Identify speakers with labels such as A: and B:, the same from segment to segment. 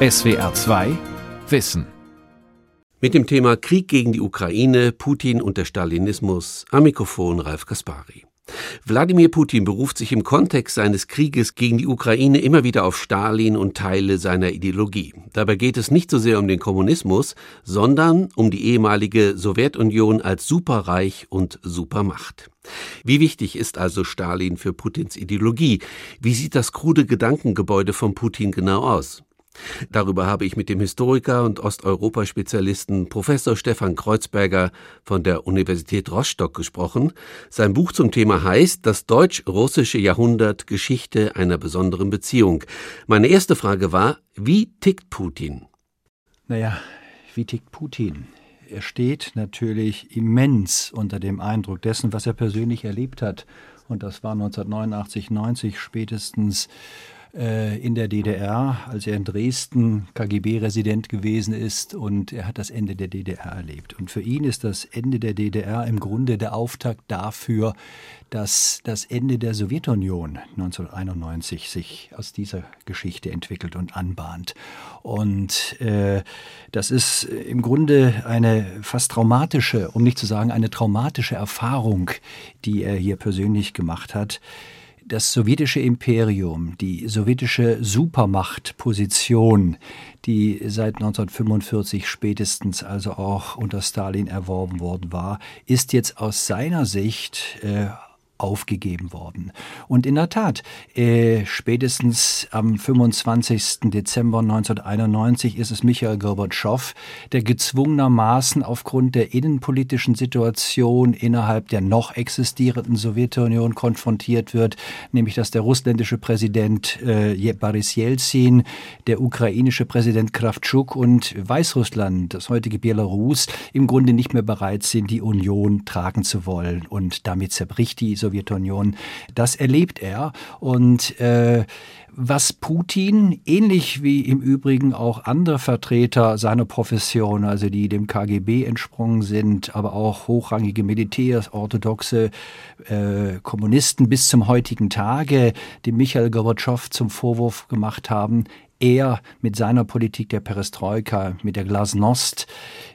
A: SWR 2 Wissen.
B: Mit dem Thema Krieg gegen die Ukraine, Putin und der Stalinismus am Mikrofon Ralf Kaspari. Wladimir Putin beruft sich im Kontext seines Krieges gegen die Ukraine immer wieder auf Stalin und Teile seiner Ideologie. Dabei geht es nicht so sehr um den Kommunismus, sondern um die ehemalige Sowjetunion als Superreich und Supermacht. Wie wichtig ist also Stalin für Putins Ideologie? Wie sieht das krude Gedankengebäude von Putin genau aus? Darüber habe ich mit dem Historiker und Osteuropa-Spezialisten Professor Stefan Kreuzberger von der Universität Rostock gesprochen. Sein Buch zum Thema heißt Das deutsch-russische Jahrhundert Geschichte einer besonderen Beziehung. Meine erste Frage war, wie tickt Putin?
C: Naja, wie tickt Putin? Er steht natürlich immens unter dem Eindruck dessen, was er persönlich erlebt hat. Und das war 1989, 90 spätestens äh, in der DDR, als er in Dresden KGB-Resident gewesen ist und er hat das Ende der DDR erlebt. Und für ihn ist das Ende der DDR im Grunde der Auftakt dafür, dass das Ende der Sowjetunion 1991 sich aus dieser Geschichte entwickelt und anbahnt. Und äh, das ist im Grunde eine fast traumatische, um nicht zu sagen eine traumatische Erfahrung, die er hier persönlich gemacht hat das sowjetische Imperium, die sowjetische Supermachtposition, die seit 1945 spätestens also auch unter Stalin erworben worden war, ist jetzt aus seiner Sicht äh, aufgegeben worden. Und in der Tat, äh, spätestens am 25. Dezember 1991 ist es Michael Gorbatschow, der gezwungenermaßen aufgrund der innenpolitischen Situation innerhalb der noch existierenden Sowjetunion konfrontiert wird, nämlich dass der russländische Präsident äh, Boris Jelzin, der ukrainische Präsident Kravtschuk und Weißrussland, das heutige Belarus, im Grunde nicht mehr bereit sind, die Union tragen zu wollen. Und damit zerbricht die Sowjetunion Sowjetunion. Das erlebt er und äh, was Putin, ähnlich wie im Übrigen auch andere Vertreter seiner Profession, also die dem KGB entsprungen sind, aber auch hochrangige Militärs, orthodoxe äh, Kommunisten bis zum heutigen Tage, die Michael Gorbatschow zum Vorwurf gemacht haben, er mit seiner Politik der Perestroika, mit der Glasnost,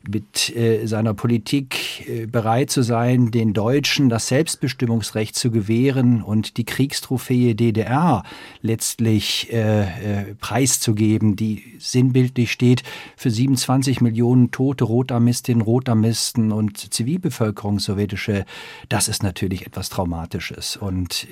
C: mit äh, seiner Politik äh, bereit zu sein, den Deutschen das Selbstbestimmungsrecht zu gewähren und die Kriegstrophäe DDR letztlich äh, äh, preiszugeben, die sinnbildlich steht für 27 Millionen tote Rotarmistinnen, Rotarmisten und Zivilbevölkerung sowjetische. Das ist natürlich etwas Traumatisches und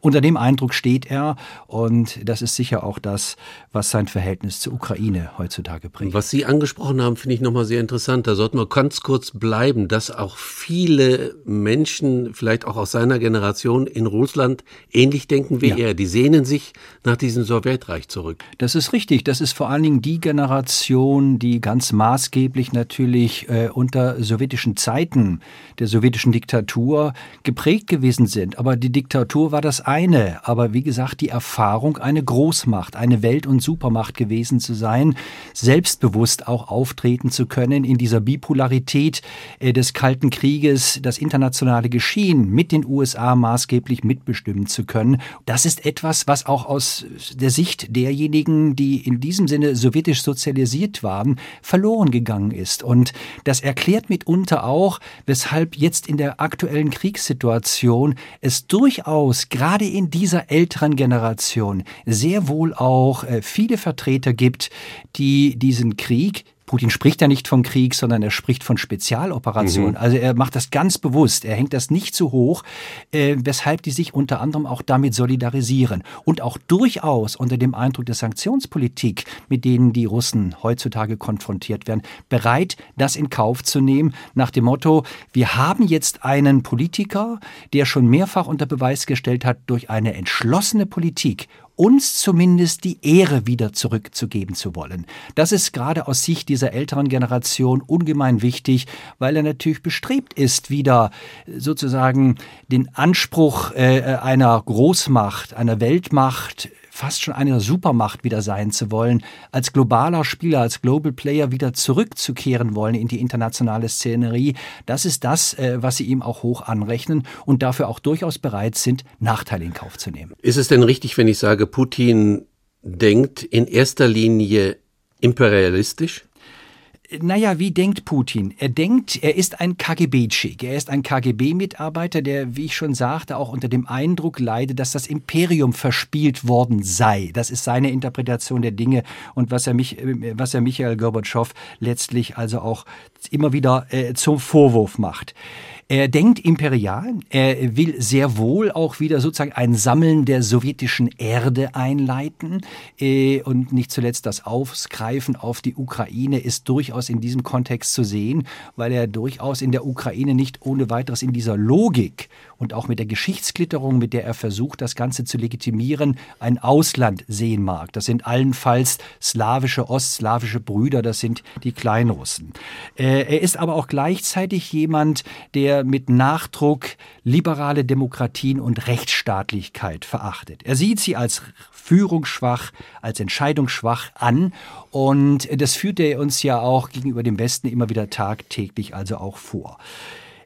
C: unter dem Eindruck steht er und das ist sicher auch das, was sein Verhältnis zur Ukraine heutzutage bringt.
B: Was Sie angesprochen haben, finde ich nochmal sehr interessant. Da sollten wir ganz kurz bleiben, dass auch viele Menschen, vielleicht auch aus seiner Generation in Russland, ähnlich denken wie ja. er. Die sehnen sich nach diesem Sowjetreich zurück.
C: Das ist richtig. Das ist vor allen Dingen die Generation, die ganz maßgeblich natürlich äh, unter sowjetischen Zeiten der sowjetischen Diktatur geprägt gewesen sind. Aber die Diktatur war das das eine, aber wie gesagt, die Erfahrung, eine Großmacht, eine Welt- und Supermacht gewesen zu sein, selbstbewusst auch auftreten zu können in dieser Bipolarität äh, des Kalten Krieges, das internationale Geschehen mit den USA maßgeblich mitbestimmen zu können. Das ist etwas, was auch aus der Sicht derjenigen, die in diesem Sinne sowjetisch sozialisiert waren, verloren gegangen ist. Und das erklärt mitunter auch, weshalb jetzt in der aktuellen Kriegssituation es durchaus gerade gerade in dieser älteren Generation sehr wohl auch äh, viele Vertreter gibt, die diesen Krieg Putin spricht ja nicht von Krieg, sondern er spricht von Spezialoperationen. Mhm. Also er macht das ganz bewusst. Er hängt das nicht zu hoch, äh, weshalb die sich unter anderem auch damit solidarisieren und auch durchaus unter dem Eindruck der Sanktionspolitik, mit denen die Russen heutzutage konfrontiert werden, bereit, das in Kauf zu nehmen, nach dem Motto, wir haben jetzt einen Politiker, der schon mehrfach unter Beweis gestellt hat, durch eine entschlossene Politik uns zumindest die Ehre wieder zurückzugeben zu wollen. Das ist gerade aus Sicht dieser älteren Generation ungemein wichtig, weil er natürlich bestrebt ist, wieder sozusagen den Anspruch äh, einer Großmacht, einer Weltmacht fast schon eine Supermacht wieder sein zu wollen, als globaler Spieler, als Global Player wieder zurückzukehren wollen in die internationale Szenerie. Das ist das, äh, was sie ihm auch hoch anrechnen und dafür auch durchaus bereit sind, Nachteile in Kauf zu nehmen.
B: Ist es denn richtig, wenn ich sage, Putin denkt in erster Linie Imperialistisch?
C: Naja, wie denkt Putin? Er denkt, er ist ein KGB-Schick. Er ist ein KGB-Mitarbeiter, der, wie ich schon sagte, auch unter dem Eindruck leidet, dass das Imperium verspielt worden sei. Das ist seine Interpretation der Dinge und was er, mich, was er Michael Gorbatschow letztlich also auch immer wieder äh, zum Vorwurf macht. Er denkt imperial, er will sehr wohl auch wieder sozusagen ein Sammeln der sowjetischen Erde einleiten äh, und nicht zuletzt das Aufgreifen auf die Ukraine ist durchaus in diesem Kontext zu sehen, weil er durchaus in der Ukraine nicht ohne weiteres in dieser Logik und auch mit der Geschichtsklitterung, mit der er versucht, das Ganze zu legitimieren, ein Ausland sehen mag. Das sind allenfalls slawische, ostslawische Brüder, das sind die Kleinrussen. Äh, er ist aber auch gleichzeitig jemand, der mit Nachdruck liberale Demokratien und Rechtsstaatlichkeit verachtet. Er sieht sie als führungsschwach, als entscheidungsschwach an und das führt er uns ja auch gegenüber dem Westen immer wieder tagtäglich also auch vor.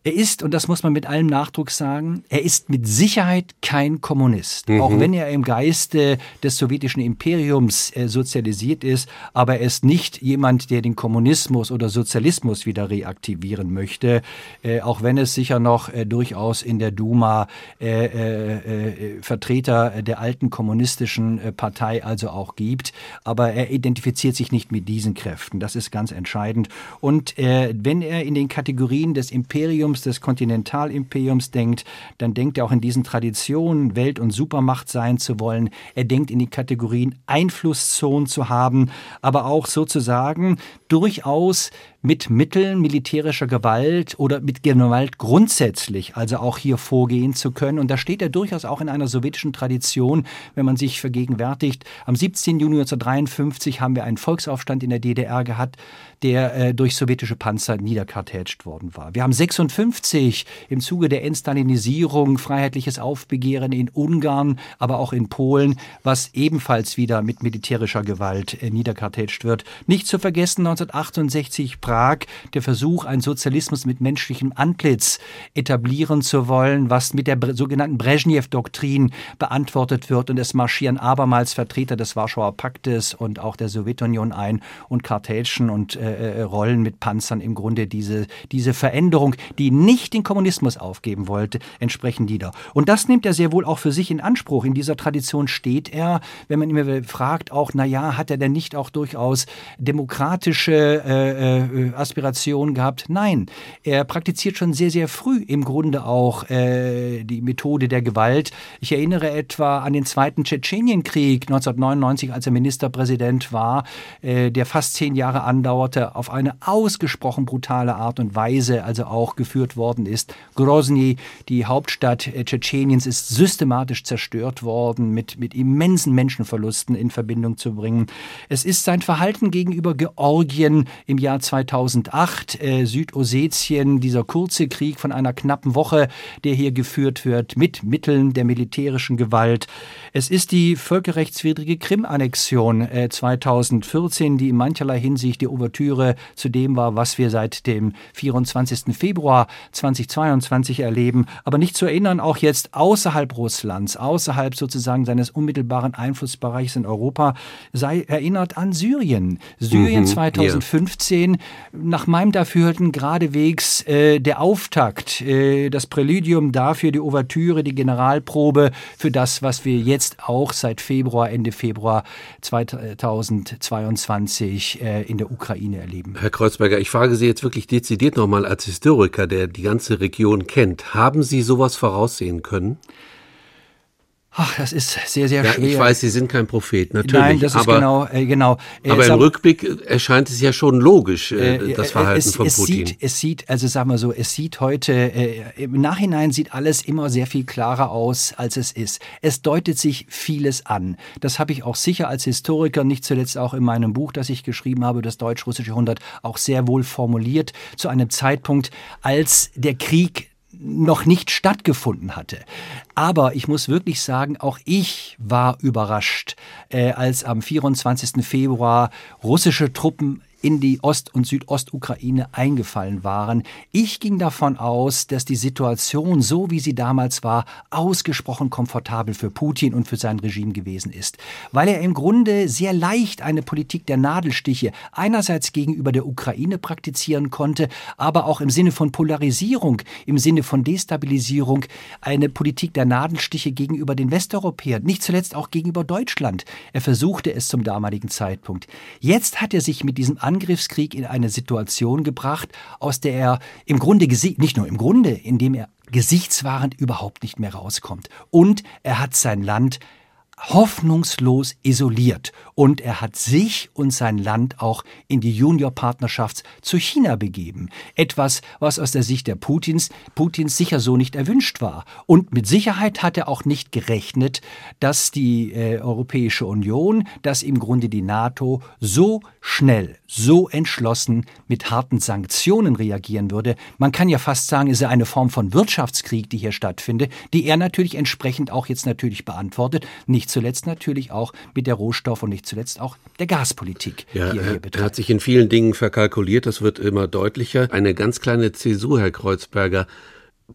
C: Er ist, und das muss man mit allem Nachdruck sagen, er ist mit Sicherheit kein Kommunist. Mhm. Auch wenn er im Geiste des sowjetischen Imperiums äh, sozialisiert ist, aber er ist nicht jemand, der den Kommunismus oder Sozialismus wieder reaktivieren möchte, äh, auch wenn es sicher noch äh, durchaus in der Duma äh, äh, äh, Vertreter der alten kommunistischen Partei also auch gibt. Aber er identifiziert sich nicht mit diesen Kräften. Das ist ganz entscheidend. Und wenn er in den Kategorien des Imperiums Imperiums, des Kontinentalimperiums denkt, dann denkt er auch in diesen Traditionen, Welt- und Supermacht sein zu wollen. Er denkt in die Kategorien Einflusszonen zu haben, aber auch sozusagen durchaus mit Mitteln militärischer Gewalt oder mit Gewalt grundsätzlich, also auch hier vorgehen zu können. Und da steht er durchaus auch in einer sowjetischen Tradition, wenn man sich vergegenwärtigt. Am 17. Juni 1953 haben wir einen Volksaufstand in der DDR gehabt, der äh, durch sowjetische Panzer niederkartätscht worden war. Wir haben 56 im Zuge der Entstalinisierung freiheitliches Aufbegehren in Ungarn, aber auch in Polen, was ebenfalls wieder mit militärischer Gewalt äh, niederkartätscht wird. Nicht zu vergessen 1968 Prag, der Versuch, einen Sozialismus mit menschlichem Antlitz etablieren zu wollen, was mit der sogenannten Brezhnev-Doktrin beantwortet wird. Und es marschieren abermals Vertreter des Warschauer Paktes und auch der Sowjetunion ein und kartätschen und äh, äh, Rollen mit Panzern im Grunde diese, diese Veränderung, die nicht den Kommunismus aufgeben wollte, entsprechend nieder. Und das nimmt er sehr wohl auch für sich in Anspruch. In dieser Tradition steht er, wenn man immer fragt, auch, na ja, hat er denn nicht auch durchaus demokratische äh, äh, Aspirationen gehabt? Nein, er praktiziert schon sehr, sehr früh im Grunde auch äh, die Methode der Gewalt. Ich erinnere etwa an den zweiten Tschetschenienkrieg 1999, als er Ministerpräsident war, äh, der fast zehn Jahre andauerte Monate auf eine ausgesprochen brutale Art und Weise also auch geführt worden ist. Grozny, die Hauptstadt äh, Tschetscheniens, ist systematisch zerstört worden, mit, mit immensen Menschenverlusten in Verbindung zu bringen. Es ist sein Verhalten gegenüber Georgien im Jahr 2008, äh, Südossetien, dieser kurze Krieg von einer knappen Woche, der hier geführt wird, mit Mitteln der militärischen Gewalt. Es ist die völkerrechtswidrige Krim-Annexion äh, 2014, die in mancherlei Hinsicht die Ouvertüre Ouvertüre zu dem war, was wir seit dem 24. Februar 2022 erleben. Aber nicht zu erinnern, auch jetzt außerhalb Russlands, außerhalb sozusagen seines unmittelbaren Einflussbereichs in Europa, sei erinnert an Syrien. Syrien mhm, 2015, yeah. nach meinem Dafürhalten geradewegs äh, der Auftakt, äh, das Präludium dafür, die Ouvertüre, die Generalprobe für das, was wir jetzt auch seit Februar, Ende Februar 2022 äh, in der Ukraine erleben.
B: Herr Kreuzberger, ich frage Sie jetzt wirklich dezidiert nochmal als Historiker, der die ganze Region kennt. Haben Sie sowas voraussehen können?
C: Ach, das ist sehr, sehr
B: ja,
C: schwer.
B: Ich weiß, Sie sind kein Prophet, natürlich.
C: Nein, das ist aber, genau, äh, genau.
B: Äh, aber im Rückblick erscheint es ja schon logisch, äh, äh das Verhalten es, von
C: es
B: Putin.
C: Sieht, es sieht, also sagen wir so, es sieht heute, äh, im Nachhinein sieht alles immer sehr viel klarer aus, als es ist. Es deutet sich vieles an. Das habe ich auch sicher als Historiker, nicht zuletzt auch in meinem Buch, das ich geschrieben habe, das deutsch-russische Jahrhundert, auch sehr wohl formuliert, zu einem Zeitpunkt, als der Krieg noch nicht stattgefunden hatte. Aber ich muss wirklich sagen, auch ich war überrascht, äh, als am 24. Februar russische Truppen in die Ost- und Südostukraine eingefallen waren. Ich ging davon aus, dass die Situation, so wie sie damals war, ausgesprochen komfortabel für Putin und für sein Regime gewesen ist, weil er im Grunde sehr leicht eine Politik der Nadelstiche einerseits gegenüber der Ukraine praktizieren konnte, aber auch im Sinne von Polarisierung, im Sinne von Destabilisierung eine Politik der Nadelstiche gegenüber den Westeuropäern, nicht zuletzt auch gegenüber Deutschland. Er versuchte es zum damaligen Zeitpunkt. Jetzt hat er sich mit diesem Angriffskrieg in eine Situation gebracht, aus der er im Grunde, nicht nur im Grunde, indem er gesichtswahrend überhaupt nicht mehr rauskommt. Und er hat sein Land hoffnungslos isoliert und er hat sich und sein Land auch in die Juniorpartnerschaft zu China begeben. Etwas, was aus der Sicht der Putins, Putins sicher so nicht erwünscht war. Und mit Sicherheit hat er auch nicht gerechnet, dass die äh, Europäische Union, dass im Grunde die NATO so schnell, so entschlossen mit harten Sanktionen reagieren würde. Man kann ja fast sagen, es ist eine Form von Wirtschaftskrieg, die hier stattfindet, die er natürlich entsprechend auch jetzt natürlich beantwortet. Nicht zuletzt natürlich auch mit der Rohstoff- und nicht zuletzt auch der Gaspolitik,
B: ja, die er hier betreibt. Er hat sich in vielen Dingen verkalkuliert, das wird immer deutlicher. Eine ganz kleine Zäsur, Herr Kreuzberger.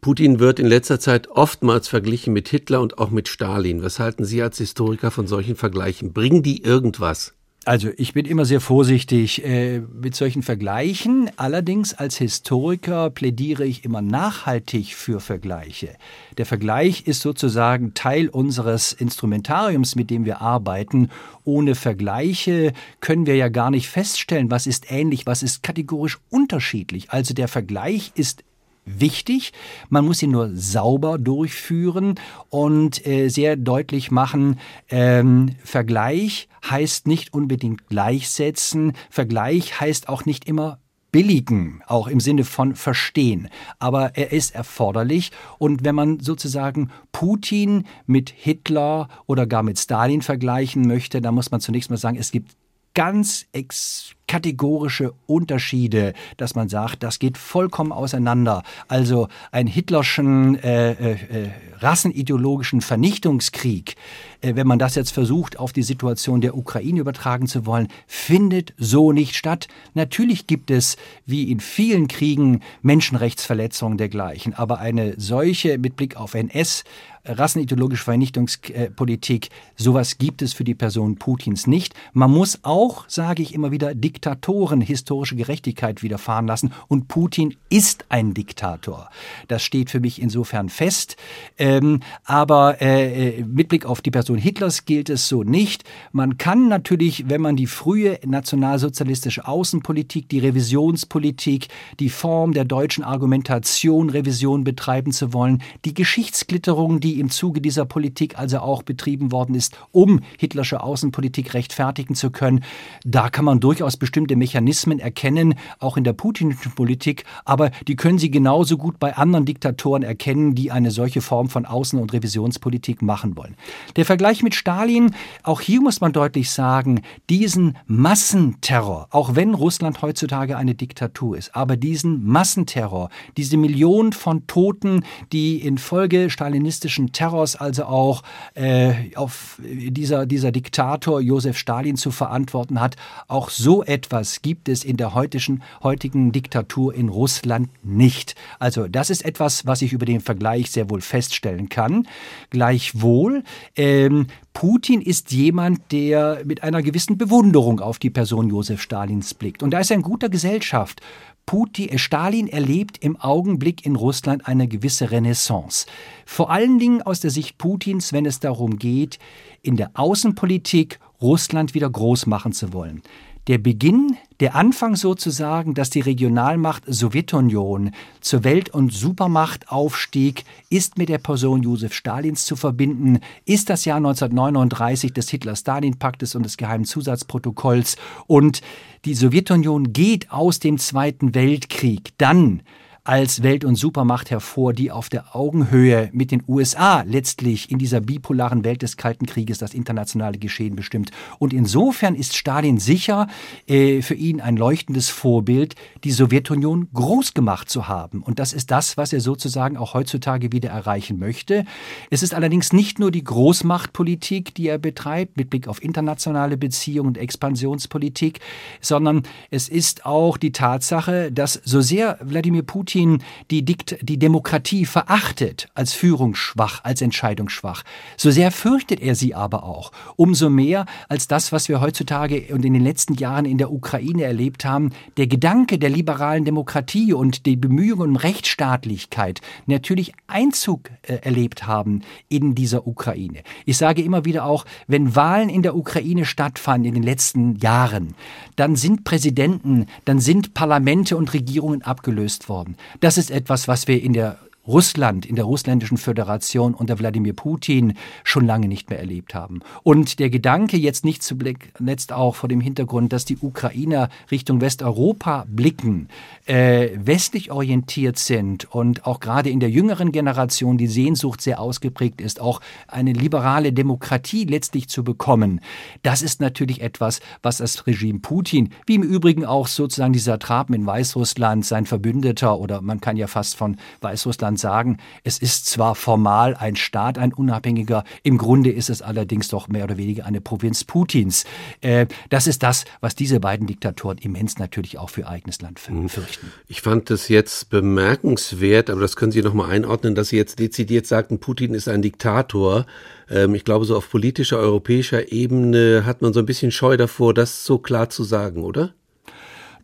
B: Putin wird in letzter Zeit oftmals verglichen mit Hitler und auch mit Stalin. Was halten Sie als Historiker von solchen Vergleichen? Bringen die irgendwas?
C: Also ich bin immer sehr vorsichtig äh, mit solchen Vergleichen. Allerdings als Historiker plädiere ich immer nachhaltig für Vergleiche. Der Vergleich ist sozusagen Teil unseres Instrumentariums, mit dem wir arbeiten. Ohne Vergleiche können wir ja gar nicht feststellen, was ist ähnlich, was ist kategorisch unterschiedlich. Also der Vergleich ist wichtig. Man muss ihn nur sauber durchführen und äh, sehr deutlich machen, ähm, Vergleich heißt nicht unbedingt gleichsetzen. Vergleich heißt auch nicht immer billigen, auch im Sinne von verstehen. Aber er ist erforderlich. Und wenn man sozusagen Putin mit Hitler oder gar mit Stalin vergleichen möchte, dann muss man zunächst mal sagen, es gibt ganz ex kategorische Unterschiede, dass man sagt, das geht vollkommen auseinander. Also ein hitlerschen äh, äh, äh, rassenideologischen Vernichtungskrieg, äh, wenn man das jetzt versucht, auf die Situation der Ukraine übertragen zu wollen, findet so nicht statt. Natürlich gibt es, wie in vielen Kriegen, Menschenrechtsverletzungen dergleichen, aber eine solche mit Blick auf NS rassenideologische Vernichtungspolitik, sowas gibt es für die Person Putins nicht. Man muss auch, sage ich immer wieder, Diktatoren historische Gerechtigkeit widerfahren lassen. Und Putin ist ein Diktator. Das steht für mich insofern fest. Ähm, aber äh, mit Blick auf die Person Hitlers gilt es so nicht. Man kann natürlich, wenn man die frühe nationalsozialistische Außenpolitik, die Revisionspolitik, die Form der deutschen Argumentation, Revision betreiben zu wollen, die Geschichtsklitterung, die im Zuge dieser Politik also auch betrieben worden ist, um hitlersche Außenpolitik rechtfertigen zu können, da kann man durchaus bestimmte Mechanismen erkennen, auch in der putinischen Politik, aber die können Sie genauso gut bei anderen Diktatoren erkennen, die eine solche Form von Außen- und Revisionspolitik machen wollen. Der Vergleich mit Stalin, auch hier muss man deutlich sagen, diesen Massenterror, auch wenn Russland heutzutage eine Diktatur ist, aber diesen Massenterror, diese Millionen von Toten, die infolge stalinistischen Terrors also auch äh, auf dieser, dieser Diktator Josef Stalin zu verantworten hat, auch so etwas gibt es in der heutigen, heutigen Diktatur in Russland nicht. Also das ist etwas, was ich über den Vergleich sehr wohl feststellen kann. Gleichwohl, ähm, Putin ist jemand, der mit einer gewissen Bewunderung auf die Person Josef Stalins blickt. Und da ist er in guter Gesellschaft. Putin, äh, Stalin erlebt im Augenblick in Russland eine gewisse Renaissance. Vor allen Dingen aus der Sicht Putins, wenn es darum geht, in der Außenpolitik Russland wieder groß machen zu wollen. Der Beginn, der Anfang sozusagen, dass die Regionalmacht Sowjetunion zur Welt- und Supermacht aufstieg, ist mit der Person Josef Stalins zu verbinden, ist das Jahr 1939 des Hitler-Stalin-Paktes und des geheimen Zusatzprotokolls und die Sowjetunion geht aus dem Zweiten Weltkrieg. Dann als Welt- und Supermacht hervor, die auf der Augenhöhe mit den USA letztlich in dieser bipolaren Welt des Kalten Krieges das internationale Geschehen bestimmt. Und insofern ist Stalin sicher äh, für ihn ein leuchtendes Vorbild, die Sowjetunion groß gemacht zu haben. Und das ist das, was er sozusagen auch heutzutage wieder erreichen möchte. Es ist allerdings nicht nur die Großmachtpolitik, die er betreibt, mit Blick auf internationale Beziehungen und Expansionspolitik, sondern es ist auch die Tatsache, dass so sehr Wladimir Putin die, Dikt die Demokratie verachtet als führungsschwach, als entscheidungsschwach, so sehr fürchtet er sie aber auch. Umso mehr als das, was wir heutzutage und in den letzten Jahren in der Ukraine erlebt haben, der Gedanke der liberalen Demokratie und die Bemühungen um Rechtsstaatlichkeit natürlich Einzug äh, erlebt haben in dieser Ukraine. Ich sage immer wieder auch, wenn Wahlen in der Ukraine stattfanden in den letzten Jahren, dann sind Präsidenten, dann sind Parlamente und Regierungen abgelöst worden. Das ist etwas, was wir in der Russland, in der russländischen Föderation unter Wladimir Putin schon lange nicht mehr erlebt haben. Und der Gedanke jetzt nicht zuletzt auch vor dem Hintergrund, dass die Ukrainer Richtung Westeuropa blicken, äh, westlich orientiert sind und auch gerade in der jüngeren Generation die Sehnsucht sehr ausgeprägt ist, auch eine liberale Demokratie letztlich zu bekommen, das ist natürlich etwas, was das Regime Putin, wie im Übrigen auch sozusagen dieser Traben in Weißrussland, sein Verbündeter oder man kann ja fast von Weißrussland man sagen, es ist zwar formal ein Staat, ein unabhängiger, im Grunde ist es allerdings doch mehr oder weniger eine Provinz Putins. Äh, das ist das, was diese beiden Diktatoren immens natürlich auch für ihr eigenes Land mhm. fürchten.
B: Ich fand das jetzt bemerkenswert, aber das können Sie noch mal einordnen, dass Sie jetzt dezidiert sagten, Putin ist ein Diktator. Ähm, ich glaube, so auf politischer, europäischer Ebene hat man so ein bisschen Scheu davor, das so klar zu sagen, oder?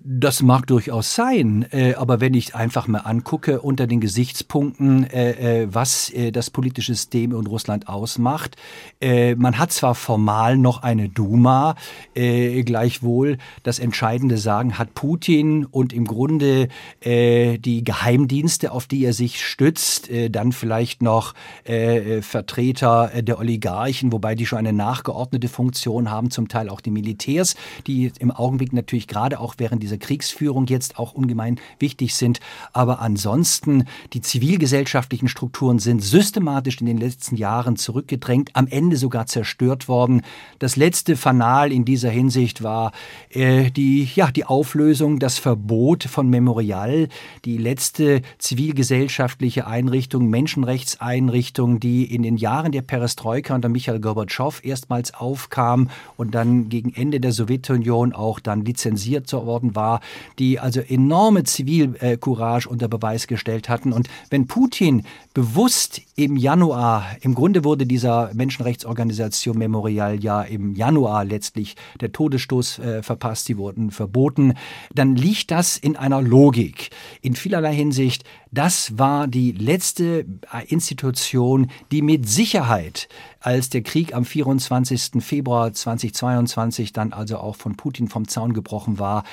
C: Das mag durchaus sein, äh, aber wenn ich einfach mal angucke unter den Gesichtspunkten, äh, äh, was äh, das politische System in Russland ausmacht, äh, man hat zwar formal noch eine Duma, äh, gleichwohl das entscheidende Sagen hat Putin und im Grunde die Geheimdienste, auf die er sich stützt, dann vielleicht noch Vertreter der Oligarchen, wobei die schon eine nachgeordnete Funktion haben, zum Teil auch die Militärs, die im Augenblick natürlich gerade auch während dieser dieser Kriegsführung jetzt auch ungemein wichtig sind. Aber ansonsten, die zivilgesellschaftlichen Strukturen sind systematisch in den letzten Jahren zurückgedrängt, am Ende sogar zerstört worden. Das letzte Fanal in dieser Hinsicht war äh, die, ja, die Auflösung, das Verbot von Memorial, die letzte zivilgesellschaftliche Einrichtung, Menschenrechtseinrichtung, die in den Jahren der Perestroika unter Michael Gorbatschow erstmals aufkam und dann gegen Ende der Sowjetunion auch dann lizenziert worden war war, die also enorme Zivilcourage unter Beweis gestellt hatten. Und wenn Putin bewusst im Januar, im Grunde wurde dieser Menschenrechtsorganisation Memorial ja im Januar letztlich der Todesstoß äh, verpasst, sie wurden verboten, dann liegt das in einer Logik. In vielerlei Hinsicht, das war die letzte äh, Institution, die mit Sicherheit, als der Krieg am 24. Februar 2022 dann also auch von Putin vom Zaun gebrochen war,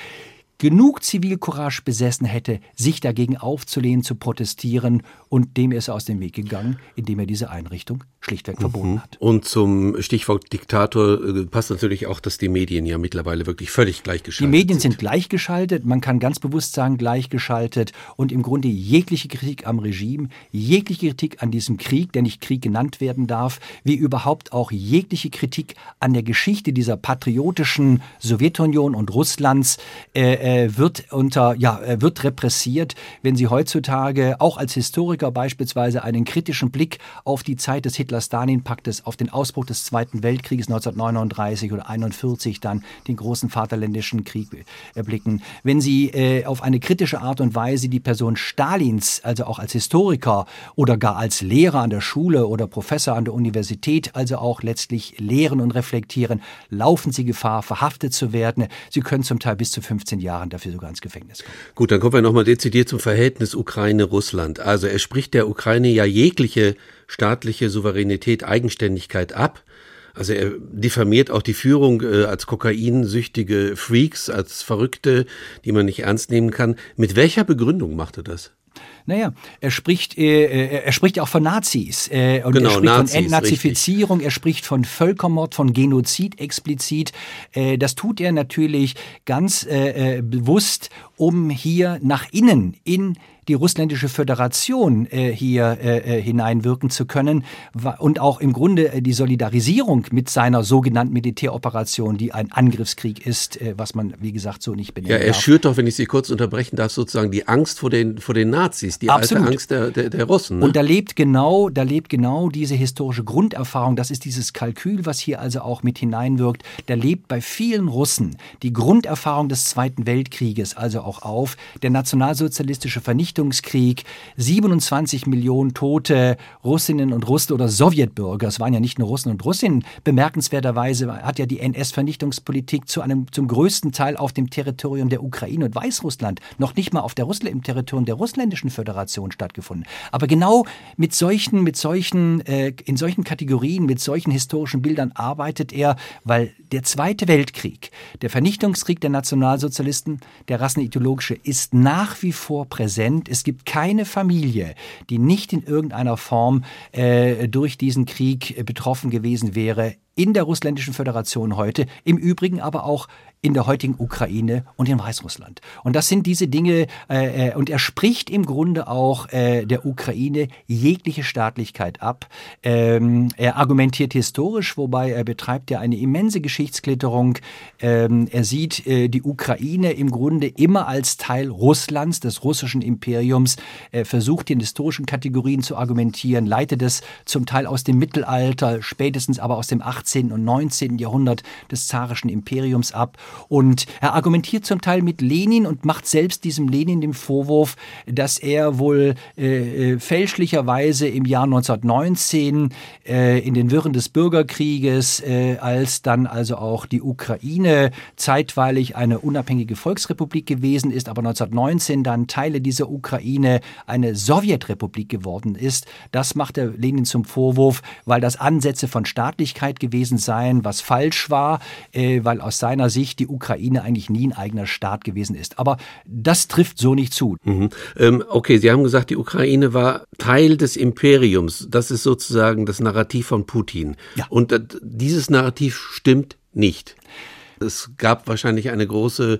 C: genug Zivilcourage besessen hätte, sich dagegen aufzulehnen, zu protestieren und dem ist er aus dem Weg gegangen, indem er diese Einrichtung schlichtweg mhm. verboten hat.
B: Und zum Stichwort Diktator äh, passt natürlich auch, dass die Medien ja mittlerweile wirklich völlig gleichgeschaltet
C: sind. Die Medien sind, sind gleichgeschaltet, man kann ganz bewusst sagen gleichgeschaltet und im Grunde jegliche Kritik am Regime, jegliche Kritik an diesem Krieg, der nicht Krieg genannt werden darf, wie überhaupt auch jegliche Kritik an der Geschichte dieser patriotischen Sowjetunion und Russlands äh, äh, wird unter, ja, äh, wird repressiert, wenn sie heutzutage auch als Historiker beispielsweise einen kritischen Blick auf die Zeit des Hitler-Stalin-Paktes, auf den Ausbruch des Zweiten Weltkrieges 1939 oder 41 dann den großen Vaterländischen Krieg erblicken. Wenn sie äh, auf eine kritische Art und Weise die Person Stalins, also auch als Historiker oder gar als Lehrer an der Schule oder Professor an der Universität, also auch letztlich lehren und reflektieren, laufen sie Gefahr, verhaftet zu werden. Sie können zum Teil bis zu 15 Jahre Jahren dafür sogar ins Gefängnis kommen.
B: Gut, dann kommen wir nochmal dezidiert zum Verhältnis Ukraine-Russland. Also er spricht der Ukraine ja jegliche staatliche Souveränität, Eigenständigkeit ab. Also er diffamiert auch die Führung äh, als kokainsüchtige Freaks, als Verrückte, die man nicht ernst nehmen kann. Mit welcher Begründung macht er das?
C: Naja, er spricht, äh, äh, er spricht auch von Nazis. Äh, und genau, er spricht Nazis, von Entnazifizierung, richtig. er spricht von Völkermord, von Genozid explizit. Äh, das tut er natürlich ganz äh, äh bewusst, um hier nach innen in die russländische Föderation äh, hier äh, äh hineinwirken zu können und auch im Grunde äh, die Solidarisierung mit seiner sogenannten Militäroperation, die ein Angriffskrieg ist, äh, was man, wie gesagt, so nicht benennen
B: Ja, er schürt doch, wenn ich Sie kurz unterbrechen darf, sozusagen die Angst vor den, vor den Nazis, die Absolut. alte Angst der, der, der Russen.
C: Ne? Und da lebt genau, da lebt genau diese historische Grunderfahrung, das ist dieses Kalkül, was hier also auch mit hineinwirkt, da lebt bei vielen Russen die Grunderfahrung des Zweiten Weltkrieges also auch auf, der nationalsozialistische Vernichtungskrieg, 27 Millionen Tote Russinnen und Russen oder Sowjetbürger, es waren ja nicht nur Russen und Russinnen, bemerkenswerterweise hat ja die NS-Vernichtungspolitik zu zum größten Teil auf dem Territorium der Ukraine und Weißrussland, noch nicht mal auf der Russland, im Territorium der russländischen Föderation stattgefunden. Aber genau mit solchen, mit solchen, äh, in solchen Kategorien, mit solchen historischen Bildern arbeitet er, weil der Zweite Weltkrieg, der Vernichtungskrieg der Nationalsozialisten, der rassenideologische, ist nach wie vor präsent. Es gibt keine Familie, die nicht in irgendeiner Form äh, durch diesen Krieg äh, betroffen gewesen wäre in der russländischen Föderation heute, im Übrigen aber auch in der heutigen Ukraine und in Weißrussland. Und das sind diese Dinge, äh, äh, und er spricht im Grunde auch äh, der Ukraine jegliche Staatlichkeit ab. Ähm, er argumentiert historisch, wobei er betreibt ja eine immense Geschichtsklitterung. Ähm, er sieht äh, die Ukraine im Grunde immer als Teil Russlands, des russischen Imperiums, er versucht in historischen Kategorien zu argumentieren, leitet es zum Teil aus dem Mittelalter, spätestens aber aus dem 18. und 19. Jahrhundert des zarischen Imperiums ab und er argumentiert zum Teil mit Lenin und macht selbst diesem Lenin den Vorwurf, dass er wohl äh, äh fälschlicherweise im Jahr 1919 äh, in den Wirren des Bürgerkrieges, äh, als dann also auch die Ukraine zeitweilig eine unabhängige Volksrepublik gewesen ist, aber 1919 dann Teile dieser Ukraine eine Sowjetrepublik geworden ist, das macht er Lenin zum Vorwurf, weil das Ansätze von Staatlichkeit gewesen seien, was falsch war, äh, weil aus seiner Sicht die Ukraine eigentlich nie ein eigener Staat gewesen ist. Aber das trifft so nicht zu.
B: Mhm. Ähm, okay, Sie haben gesagt, die Ukraine war Teil des Imperiums. Das ist sozusagen das Narrativ von Putin. Ja. Und äh, dieses Narrativ stimmt nicht. Es gab wahrscheinlich eine große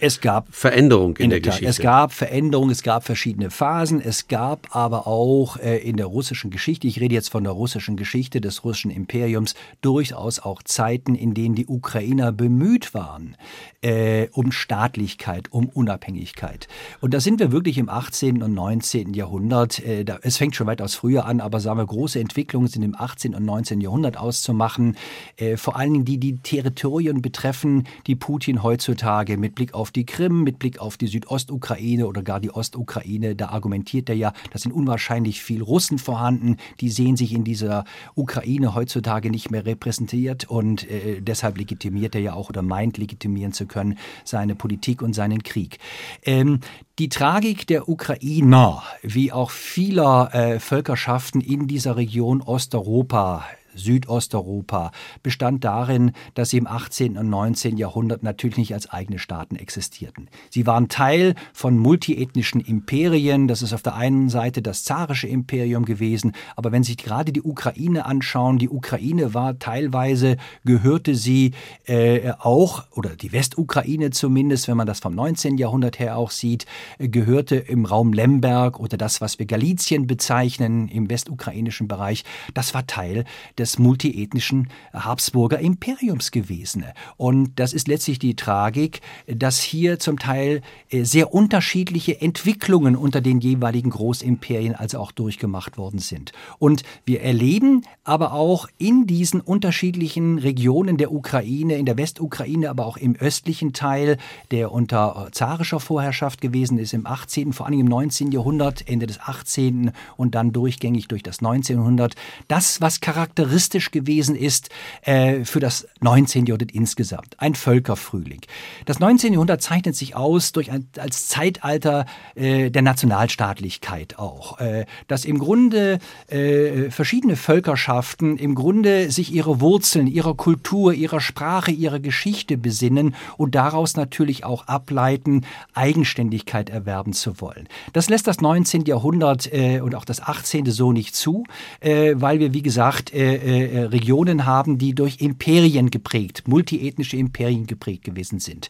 B: Veränderung in, in der, der Geschichte.
C: Es gab Veränderungen, es gab verschiedene Phasen, es gab aber auch äh, in der russischen Geschichte, ich rede jetzt von der russischen Geschichte des russischen Imperiums, durchaus auch Zeiten, in denen die Ukrainer bemüht waren äh, um Staatlichkeit, um Unabhängigkeit. Und da sind wir wirklich im 18. und 19. Jahrhundert. Äh, da, es fängt schon weitaus früher an, aber sagen wir, große Entwicklungen sind im 18. und 19. Jahrhundert auszumachen. Äh, vor allen Dingen die, die Territorien betreffen, die Putin heutzutage mit Blick auf die Krim, mit Blick auf die Südostukraine oder gar die Ostukraine, da argumentiert er ja, da sind unwahrscheinlich viel Russen vorhanden, die sehen sich in dieser Ukraine heutzutage nicht mehr repräsentiert und äh, deshalb legitimiert er ja auch oder meint legitimieren zu können, seine Politik und seinen Krieg. Ähm, die Tragik der Ukrainer, wie auch vieler äh, Völkerschaften in dieser Region Osteuropa, Südosteuropa bestand darin, dass sie im 18. und 19. Jahrhundert natürlich nicht als eigene Staaten existierten. Sie waren Teil von multiethnischen Imperien. Das ist auf der einen Seite das zarische Imperium gewesen, aber wenn Sie sich gerade die Ukraine anschauen, die Ukraine war teilweise, gehörte sie äh, auch, oder die Westukraine zumindest, wenn man das vom 19. Jahrhundert her auch sieht, äh, gehörte im Raum Lemberg oder das, was wir Galizien bezeichnen, im westukrainischen Bereich, das war Teil des multiethnischen Habsburger Imperiums gewesen. Und das ist letztlich die Tragik, dass hier zum Teil äh, sehr unterschiedliche Entwicklungen unter den jeweiligen Großimperien also auch durchgemacht worden sind. Und wir erleben aber auch in diesen unterschiedlichen Regionen der Ukraine, in der Westukraine, aber auch im östlichen Teil, der unter zarischer Vorherrschaft gewesen ist im 18., vor allem im 19. Jahrhundert, Ende des 18. und dann durchgängig durch das 19. Jahrhundert, das, was charakteristisch charakteristisch gewesen ist äh, für das 19. Jahrhundert insgesamt. Ein Völkerfrühling. Das 19. Jahrhundert zeichnet sich aus durch ein, als Zeitalter äh, der Nationalstaatlichkeit auch, äh, dass im Grunde äh, verschiedene Völkerschaften im Grunde sich ihre Wurzeln, ihrer Kultur, ihrer Sprache, ihrer Geschichte besinnen und daraus natürlich auch ableiten, Eigenständigkeit erwerben zu wollen. Das lässt das 19. Jahrhundert äh, und auch das 18. so nicht zu, äh, weil wir, wie gesagt, äh, äh, Regionen haben, die durch Imperien geprägt, multiethnische Imperien geprägt gewesen sind.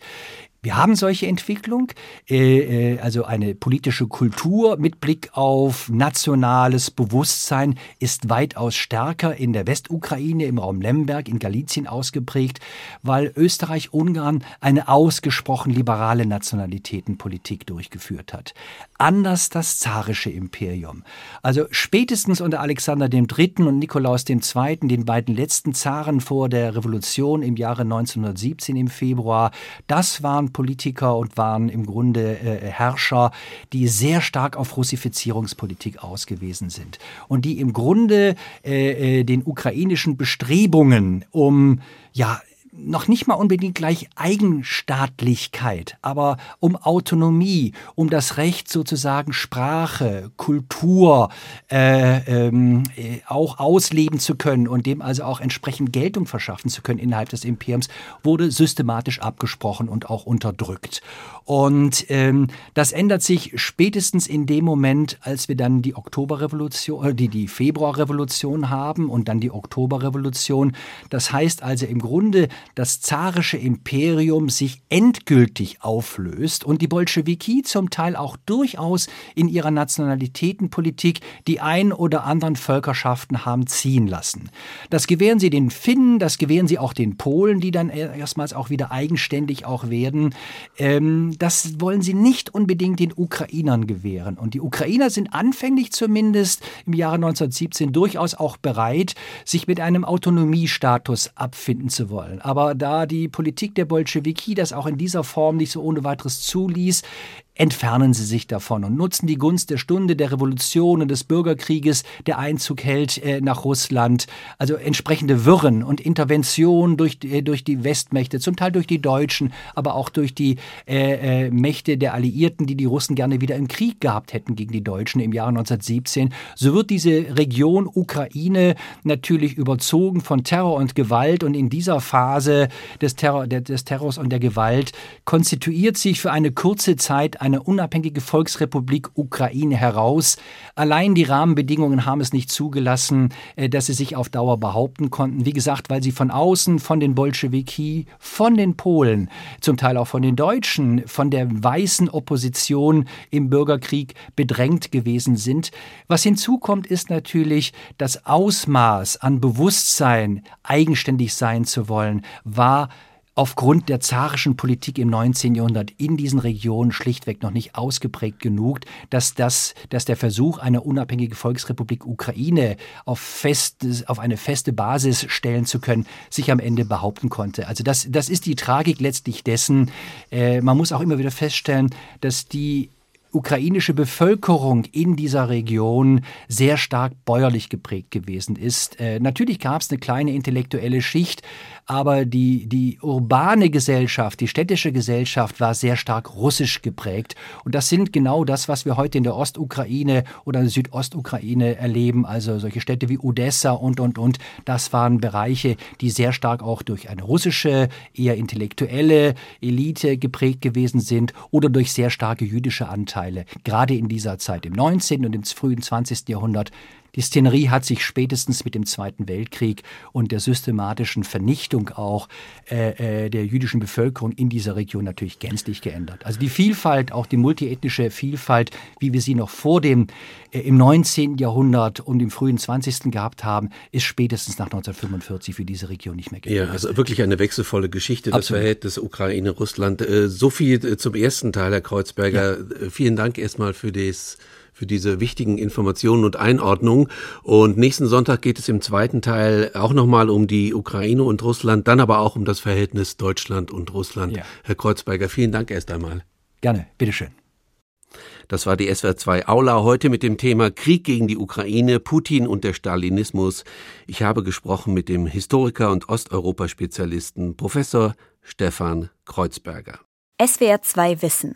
C: Wir haben solche Entwicklung, äh, äh, also eine politische Kultur mit Blick auf nationales Bewusstsein ist weitaus stärker in der Westukraine, im Raum Lemberg, in Galizien ausgeprägt, weil Österreich-Ungarn eine ausgesprochen liberale Nationalitätenpolitik durchgeführt hat. Anders das zarische Imperium. Also spätestens unter Alexander III. und Nikolaus II., den beiden letzten Zaren vor der Revolution im Jahre 1917 im Februar, das waren Politiker und waren im Grunde äh, Herrscher, die sehr stark auf Russifizierungspolitik ausgewiesen sind und die im Grunde äh, äh den ukrainischen Bestrebungen um ja noch nicht mal unbedingt gleich Eigenstaatlichkeit, aber um Autonomie, um das Recht sozusagen Sprache, Kultur äh, ähm, äh, auch ausleben zu können und dem also auch entsprechend Geltung verschaffen zu können innerhalb des Imperiums, wurde systematisch abgesprochen und auch unterdrückt. Und ähm, das ändert sich spätestens in dem Moment, als wir dann die Oktoberrevolution, äh, die, die Februarrevolution haben und dann die Oktoberrevolution. Das heißt also im Grunde, das zarische Imperium sich endgültig auflöst und die Bolschewiki zum Teil auch durchaus in ihrer Nationalitätenpolitik die ein oder anderen Völkerschaften haben ziehen lassen. Das gewähren sie den Finnen, das gewähren sie auch den Polen, die dann erstmals auch wieder eigenständig auch werden. Ähm, das wollen sie nicht unbedingt den Ukrainern gewähren. Und die Ukrainer sind anfänglich zumindest im Jahre 1917 durchaus auch bereit, sich mit einem Autonomiestatus abfinden zu wollen. Aber da die Politik der Bolschewiki das auch in dieser Form nicht so ohne weiteres zuließ, entfernen sie sich davon und nutzen die Gunst der Stunde der Revolution und des Bürgerkrieges, der Einzug hält äh, nach Russland. Also entsprechende Wirren und Interventionen durch, äh, durch die Westmächte, zum Teil durch die Deutschen, aber auch durch die äh, äh, Mächte der Alliierten, die die Russen gerne wieder im Krieg gehabt hätten gegen die Deutschen im Jahre 1917. So wird diese Region Ukraine natürlich überzogen von Terror und Gewalt und in dieser Phase des, Terror, des Terrors und der Gewalt konstituiert sich für eine kurze Zeit ein eine unabhängige Volksrepublik Ukraine heraus. Allein die Rahmenbedingungen haben es nicht zugelassen, äh, dass sie sich auf Dauer behaupten konnten. Wie gesagt, weil sie von außen, von den Bolschewiki, von den Polen, zum Teil auch von den Deutschen, von der weißen Opposition im Bürgerkrieg bedrängt gewesen sind. Was hinzukommt, ist natürlich das Ausmaß an Bewusstsein, eigenständig sein zu wollen, war aufgrund der zarischen Politik im 19. Jahrhundert in diesen Regionen schlichtweg noch nicht ausgeprägt genug, dass, das, dass der Versuch, eine unabhängige Volksrepublik Ukraine auf, fest, auf eine feste Basis stellen zu können, sich am Ende behaupten konnte. Also das, das ist die Tragik letztlich dessen. Äh, man muss auch immer wieder feststellen, dass die ukrainische Bevölkerung in dieser Region sehr stark bäuerlich geprägt gewesen ist. Äh, natürlich gab es eine kleine intellektuelle Schicht, aber die, die urbane Gesellschaft, die städtische Gesellschaft war sehr stark russisch geprägt. Und das sind genau das, was wir heute in der Ostukraine oder Südostukraine erleben, also solche Städte wie Odessa und, und, und. Das waren Bereiche, die sehr stark auch durch eine russische, eher intellektuelle Elite geprägt gewesen sind oder durch sehr starke jüdische Anteile. Gerade in dieser Zeit, im 19. und im frühen 20. Jahrhundert, die Szenerie hat sich spätestens mit dem Zweiten Weltkrieg und der systematischen Vernichtung auch äh, äh, der jüdischen Bevölkerung in dieser Region natürlich gänzlich geändert. Also die Vielfalt, auch die multiethnische Vielfalt, wie wir sie noch vor dem äh, im 19. Jahrhundert und im frühen 20. gehabt haben, ist spätestens nach 1945 für diese Region nicht mehr
B: gegeben. Ja, also wirklich eine wechselvolle Geschichte, das Absolut. Verhältnis Ukraine-Russland. Äh, so viel äh, zum ersten Teil, Herr Kreuzberger. Ja. Vielen Dank erstmal für das für diese wichtigen Informationen und Einordnungen. Und nächsten Sonntag geht es im zweiten Teil auch nochmal um die Ukraine und Russland, dann aber auch um das Verhältnis Deutschland und Russland. Ja. Herr Kreuzberger, vielen Dank erst einmal.
C: Gerne, bitteschön.
B: Das war die SWR 2 Aula heute mit dem Thema Krieg gegen die Ukraine, Putin und der Stalinismus. Ich habe gesprochen mit dem Historiker und Osteuropaspezialisten Professor Stefan Kreuzberger.
D: SWR 2 Wissen